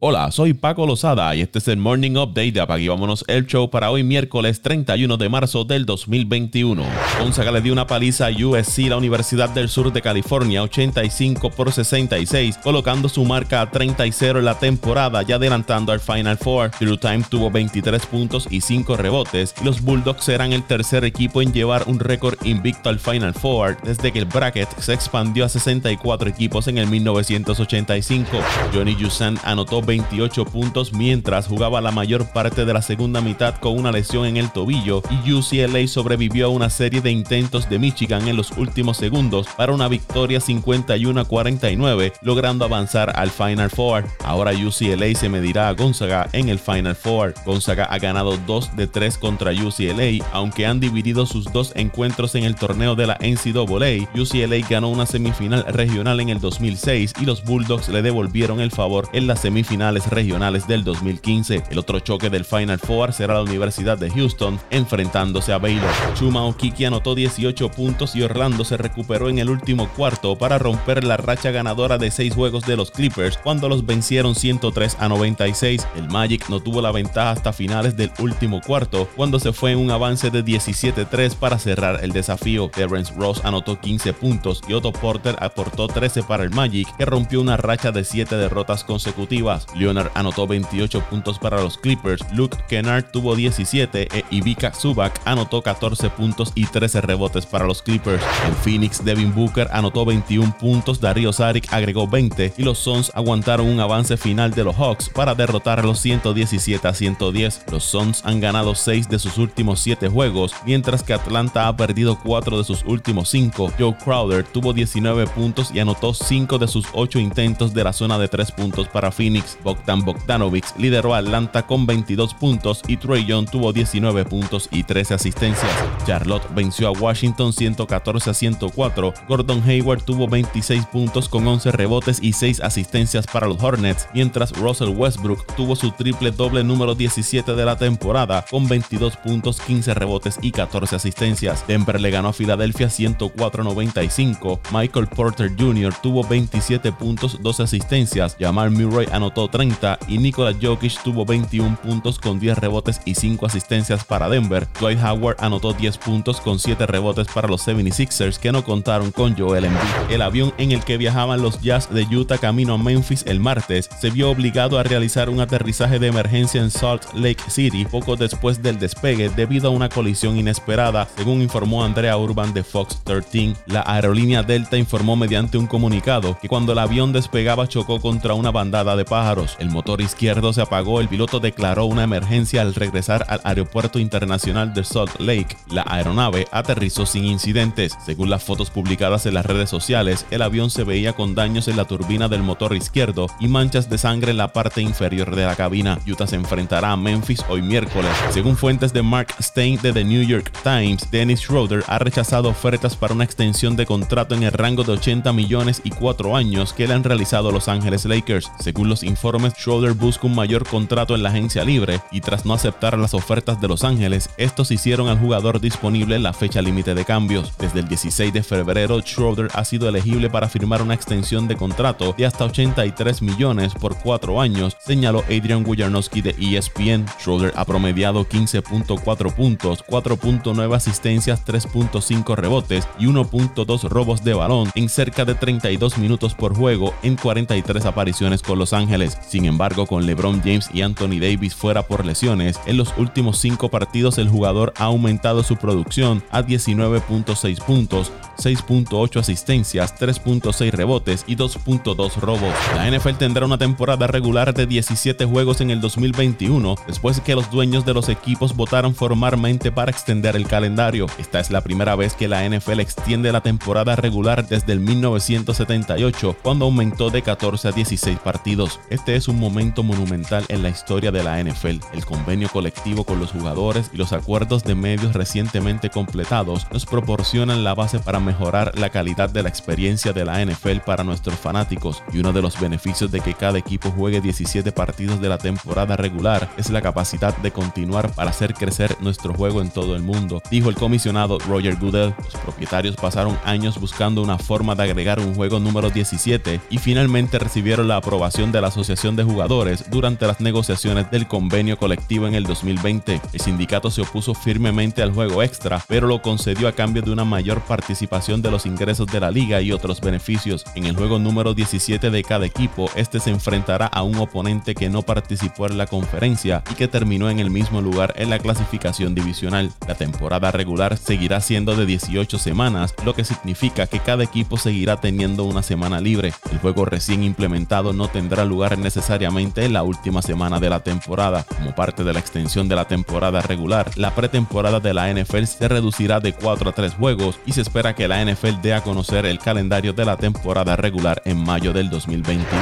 Hola, soy Paco Lozada y este es el Morning Update de Apagui Vámonos el Show para hoy miércoles 31 de marzo del 2021. Gonzaga le dio una paliza a USC, la Universidad del Sur de California, 85 por 66, colocando su marca a 30 y 0 en la temporada y adelantando al Final Four. Drew Time tuvo 23 puntos y 5 rebotes y los Bulldogs serán el tercer equipo en llevar un récord invicto al Final Four desde que el bracket se expandió a 64 equipos en el 1985. Johnny Yusan anotó 28 puntos mientras jugaba la mayor parte de la segunda mitad con una lesión en el tobillo y UCLA sobrevivió a una serie de intentos de Michigan en los últimos segundos para una victoria 51 a 49, logrando avanzar al Final Four. Ahora UCLA se medirá a Gonzaga en el Final Four. Gonzaga ha ganado 2 de 3 contra UCLA, aunque han dividido sus dos encuentros en el torneo de la NCAA. UCLA ganó una semifinal regional en el 2006 y los Bulldogs le devolvieron el favor en la semifinal regionales del 2015. El otro choque del Final Four será la Universidad de Houston enfrentándose a Baylor. Chuma Okiki anotó 18 puntos y Orlando se recuperó en el último cuarto para romper la racha ganadora de 6 juegos de los Clippers cuando los vencieron 103 a 96. El Magic no tuvo la ventaja hasta finales del último cuarto cuando se fue en un avance de 17-3 para cerrar el desafío. Terrence Ross anotó 15 puntos y Otto Porter aportó 13 para el Magic que rompió una racha de 7 derrotas consecutivas. Leonard anotó 28 puntos para los Clippers, Luke Kennard tuvo 17 e Ivica Zubac anotó 14 puntos y 13 rebotes para los Clippers. En Phoenix, Devin Booker anotó 21 puntos, Darío Saric agregó 20 y los Suns aguantaron un avance final de los Hawks para derrotar a los 117 a 110. Los Suns han ganado 6 de sus últimos 7 juegos, mientras que Atlanta ha perdido 4 de sus últimos 5. Joe Crowder tuvo 19 puntos y anotó 5 de sus 8 intentos de la zona de 3 puntos para Phoenix. Bogdan Bogdanovic lideró a Atlanta con 22 puntos y Trey Young tuvo 19 puntos y 13 asistencias. Charlotte venció a Washington 114 a 104. Gordon Hayward tuvo 26 puntos con 11 rebotes y 6 asistencias para los Hornets, mientras Russell Westbrook tuvo su triple doble número 17 de la temporada con 22 puntos, 15 rebotes y 14 asistencias. Denver le ganó a Filadelfia 104 a 95. Michael Porter Jr. tuvo 27 puntos, 12 asistencias. Jamal Murray anotó 30 y Nikola Jokic tuvo 21 puntos con 10 rebotes y 5 asistencias para Denver. Dwight Howard anotó 10 puntos con 7 rebotes para los 76ers que no contaron con Joel Embiid. El avión en el que viajaban los Jazz de Utah camino a Memphis el martes se vio obligado a realizar un aterrizaje de emergencia en Salt Lake City poco después del despegue debido a una colisión inesperada, según informó Andrea Urban de Fox 13. La aerolínea Delta informó mediante un comunicado que cuando el avión despegaba chocó contra una bandada de pájaros el motor izquierdo se apagó, el piloto declaró una emergencia al regresar al aeropuerto internacional de Salt Lake. La aeronave aterrizó sin incidentes. Según las fotos publicadas en las redes sociales, el avión se veía con daños en la turbina del motor izquierdo y manchas de sangre en la parte inferior de la cabina. Utah se enfrentará a Memphis hoy miércoles. Según fuentes de Mark Stein de The New York Times, Dennis Schroeder ha rechazado ofertas para una extensión de contrato en el rango de 80 millones y 4 años que le han realizado Los Ángeles Lakers. Según los informes Schroeder busca un mayor contrato en la agencia libre y tras no aceptar las ofertas de Los Ángeles, estos hicieron al jugador disponible en la fecha límite de cambios. Desde el 16 de febrero, Schroeder ha sido elegible para firmar una extensión de contrato de hasta 83 millones por cuatro años, señaló Adrian Wojnarowski de ESPN. Schroeder ha promediado 15.4 puntos, 4.9 asistencias, 3.5 rebotes y 1.2 robos de balón en cerca de 32 minutos por juego en 43 apariciones con Los Ángeles. Sin embargo, con LeBron James y Anthony Davis fuera por lesiones, en los últimos cinco partidos el jugador ha aumentado su producción a 19.6 puntos, 6.8 asistencias, 3.6 rebotes y 2.2 robos. La NFL tendrá una temporada regular de 17 juegos en el 2021, después que los dueños de los equipos votaron formalmente para extender el calendario. Esta es la primera vez que la NFL extiende la temporada regular desde el 1978, cuando aumentó de 14 a 16 partidos. Este es un momento monumental en la historia de la NFL. El convenio colectivo con los jugadores y los acuerdos de medios recientemente completados nos proporcionan la base para mejorar la calidad de la experiencia de la NFL para nuestros fanáticos y uno de los beneficios de que cada equipo juegue 17 partidos de la temporada regular es la capacidad de continuar para hacer crecer nuestro juego en todo el mundo, dijo el comisionado Roger Goodell. Los propietarios pasaron años buscando una forma de agregar un juego número 17 y finalmente recibieron la aprobación de la sociedad De Jugadores durante las negociaciones del convenio colectivo en el 2020. El sindicato se opuso firmemente al juego extra, pero lo concedió a cambio de una mayor participación de los ingresos de la liga y otros beneficios. En el juego número 17 de cada equipo, este se enfrentará a un oponente que no participó en la conferencia y que terminó en el mismo lugar en la clasificación divisional. La temporada regular seguirá siendo de 18 semanas, lo que significa que cada equipo seguirá teniendo una semana libre. El juego recién implementado no tendrá lugar necesariamente en la última semana de la temporada. Como parte de la extensión de la temporada regular, la pretemporada de la NFL se reducirá de 4 a 3 juegos y se espera que la NFL dé a conocer el calendario de la temporada regular en mayo del 2021.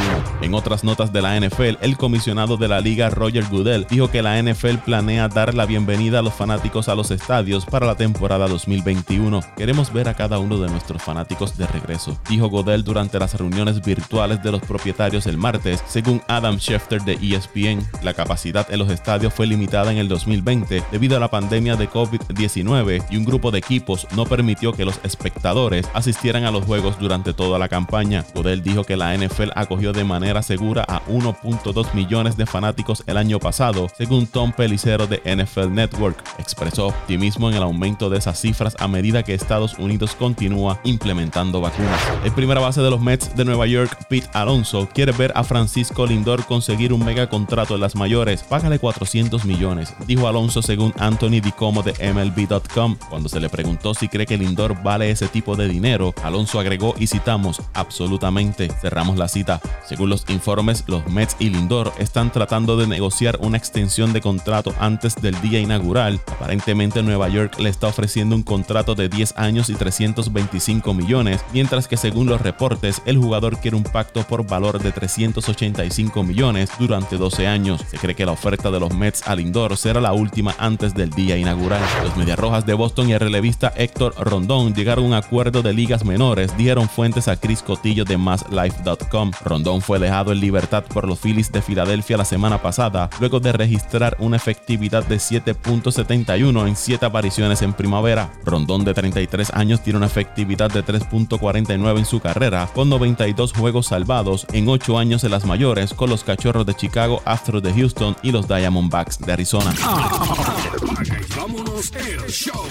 En otras notas de la NFL, el comisionado de la liga Roger Goodell dijo que la NFL planea dar la bienvenida a los fanáticos a los estadios para la temporada 2021. Queremos ver a cada uno de nuestros fanáticos de regreso, dijo Goodell durante las reuniones virtuales de los propietarios el martes, Adam Schefter de ESPN. La capacidad en los estadios fue limitada en el 2020 debido a la pandemia de COVID-19 y un grupo de equipos no permitió que los espectadores asistieran a los juegos durante toda la campaña. Goodell dijo que la NFL acogió de manera segura a 1.2 millones de fanáticos el año pasado, según Tom Pelicero de NFL Network. Expresó optimismo en el aumento de esas cifras a medida que Estados Unidos continúa implementando vacunas. El primera base de los Mets de Nueva York, Pete Alonso, quiere ver a Francisco Lindor conseguir un mega contrato en las mayores. Págale 400 millones, dijo Alonso según Anthony DiComo de MLB.com. Cuando se le preguntó si cree que Lindor vale ese tipo de dinero, Alonso agregó y citamos, absolutamente. Cerramos la cita. Según los informes, los Mets y Lindor están tratando de negociar una extensión de contrato antes del día inaugural. Aparentemente Nueva York le está ofreciendo un contrato de 10 años y 325 millones, mientras que según los reportes el jugador quiere un pacto por valor de 385 millones durante 12 años. Se cree que la oferta de los Mets a Lindor será la última antes del día inaugural. Los Medias Rojas de Boston y el relevista Héctor Rondón llegaron a un acuerdo de ligas menores, dieron fuentes a Chris Cotillo de MassLife.com. Rondón fue dejado en libertad por los Phillies de Filadelfia la semana pasada, luego de registrar una efectividad de 7.71 en 7 apariciones en primavera. Rondón de 33 años tiene una efectividad de 3.49 en su carrera, con 92 juegos salvados en 8 años en las mayores con los Cachorros de Chicago, Astros de Houston y los Diamondbacks de Arizona. vámonos el show.